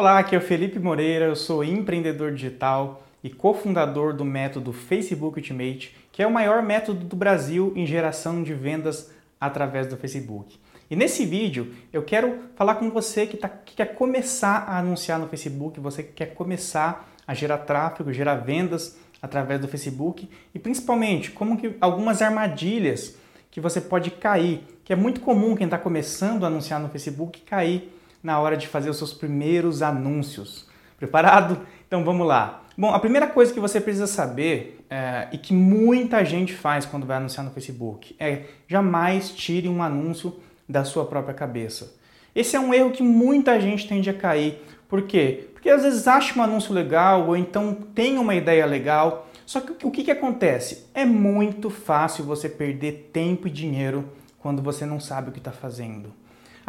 Olá, aqui é o Felipe Moreira, eu sou empreendedor digital e cofundador do método Facebook Ultimate, que é o maior método do Brasil em geração de vendas através do Facebook. E nesse vídeo eu quero falar com você que, tá, que quer começar a anunciar no Facebook, você que quer começar a gerar tráfego, gerar vendas através do Facebook e principalmente como que algumas armadilhas que você pode cair, que é muito comum quem está começando a anunciar no Facebook cair na hora de fazer os seus primeiros anúncios. Preparado? Então vamos lá. Bom, a primeira coisa que você precisa saber é, e que muita gente faz quando vai anunciar no Facebook é jamais tire um anúncio da sua própria cabeça. Esse é um erro que muita gente tende a cair. Por quê? Porque às vezes acha um anúncio legal ou então tem uma ideia legal. Só que o que, que acontece? É muito fácil você perder tempo e dinheiro quando você não sabe o que está fazendo.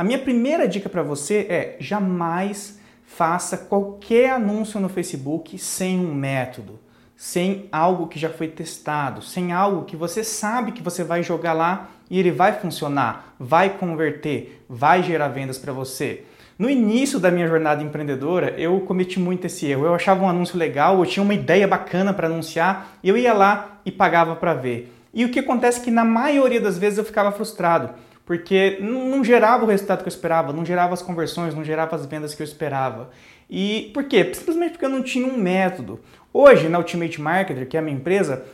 A minha primeira dica para você é jamais faça qualquer anúncio no Facebook sem um método, sem algo que já foi testado, sem algo que você sabe que você vai jogar lá e ele vai funcionar, vai converter, vai gerar vendas para você. No início da minha jornada empreendedora, eu cometi muito esse erro. Eu achava um anúncio legal, eu tinha uma ideia bacana para anunciar, eu ia lá e pagava para ver. E o que acontece é que na maioria das vezes eu ficava frustrado porque não gerava o resultado que eu esperava, não gerava as conversões, não gerava as vendas que eu esperava. E por quê? Simplesmente porque eu não tinha um método. Hoje, na Ultimate Marketer, que é a minha empresa,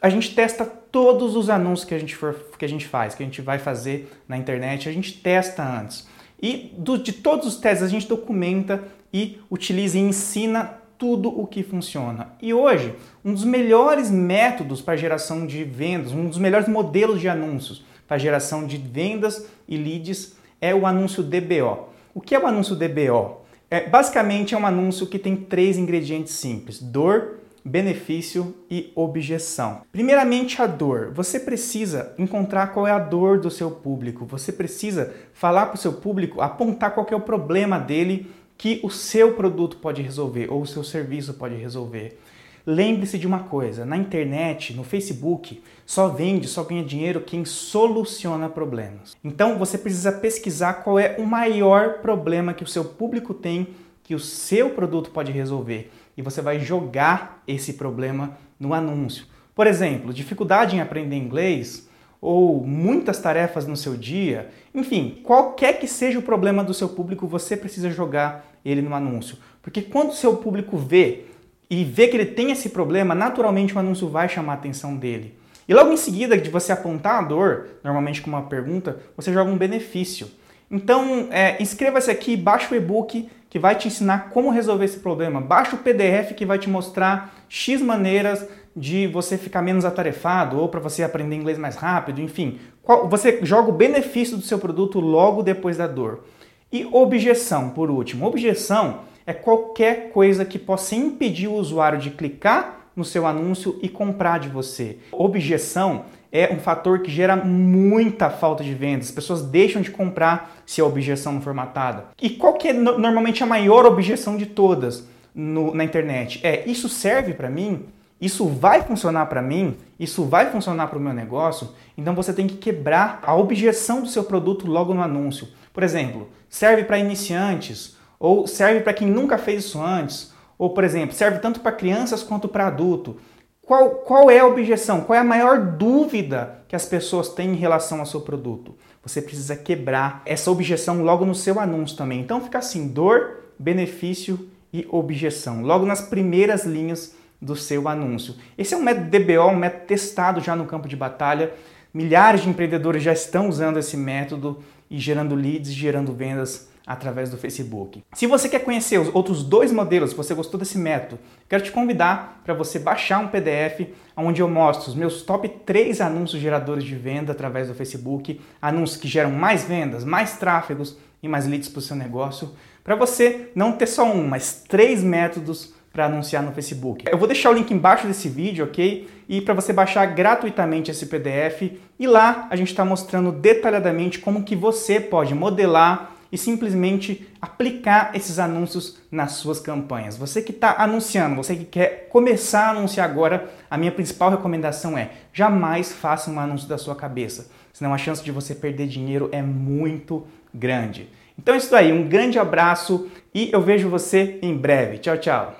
a gente testa todos os anúncios que a gente, for, que a gente faz, que a gente vai fazer na internet, a gente testa antes. E do, de todos os testes a gente documenta e utiliza e ensina tudo o que funciona. E hoje, um dos melhores métodos para geração de vendas, um dos melhores modelos de anúncios para geração de vendas e leads é o anúncio DBO. O que é o anúncio DBO? É, basicamente é um anúncio que tem três ingredientes simples: dor, benefício e objeção. Primeiramente, a dor. Você precisa encontrar qual é a dor do seu público. Você precisa falar para o seu público, apontar qual é o problema dele que o seu produto pode resolver ou o seu serviço pode resolver. Lembre-se de uma coisa: na internet, no Facebook, só vende, só ganha dinheiro quem soluciona problemas. Então você precisa pesquisar qual é o maior problema que o seu público tem que o seu produto pode resolver e você vai jogar esse problema no anúncio. Por exemplo, dificuldade em aprender inglês ou muitas tarefas no seu dia, enfim, qualquer que seja o problema do seu público, você precisa jogar ele no anúncio. Porque quando o seu público vê e vê que ele tem esse problema, naturalmente o anúncio vai chamar a atenção dele. E logo em seguida de você apontar a dor, normalmente com uma pergunta, você joga um benefício. Então, é, inscreva-se aqui, baixa o e-book que vai te ensinar como resolver esse problema. Baixa o PDF que vai te mostrar X maneiras de você ficar menos atarefado ou para você aprender inglês mais rápido, enfim. Qual, você joga o benefício do seu produto logo depois da dor. E objeção, por último. Objeção é qualquer coisa que possa impedir o usuário de clicar no seu anúncio e comprar de você. Objeção é um fator que gera muita falta de vendas. As pessoas deixam de comprar se a objeção não for matada. E qual que é normalmente a maior objeção de todas no, na internet? É isso serve para mim? Isso vai funcionar para mim? Isso vai funcionar para o meu negócio? Então você tem que quebrar a objeção do seu produto logo no anúncio. Por exemplo, serve para iniciantes ou serve para quem nunca fez isso antes, ou por exemplo, serve tanto para crianças quanto para adulto. Qual, qual é a objeção? Qual é a maior dúvida que as pessoas têm em relação ao seu produto? Você precisa quebrar essa objeção logo no seu anúncio também. Então fica assim: dor, benefício e objeção, logo nas primeiras linhas do seu anúncio. Esse é um método DBO, um método testado já no campo de batalha. Milhares de empreendedores já estão usando esse método e gerando leads, gerando vendas através do Facebook. Se você quer conhecer os outros dois modelos, se você gostou desse método, quero te convidar para você baixar um PDF onde eu mostro os meus top 3 anúncios geradores de venda através do Facebook, anúncios que geram mais vendas, mais tráfegos e mais leads para o seu negócio, para você não ter só um, mas três métodos para anunciar no Facebook. Eu vou deixar o link embaixo desse vídeo, ok? E para você baixar gratuitamente esse PDF e lá a gente está mostrando detalhadamente como que você pode modelar e simplesmente aplicar esses anúncios nas suas campanhas. Você que está anunciando, você que quer começar a anunciar agora, a minha principal recomendação é jamais faça um anúncio da sua cabeça, senão a chance de você perder dinheiro é muito grande. Então é isso aí, um grande abraço e eu vejo você em breve. Tchau, tchau.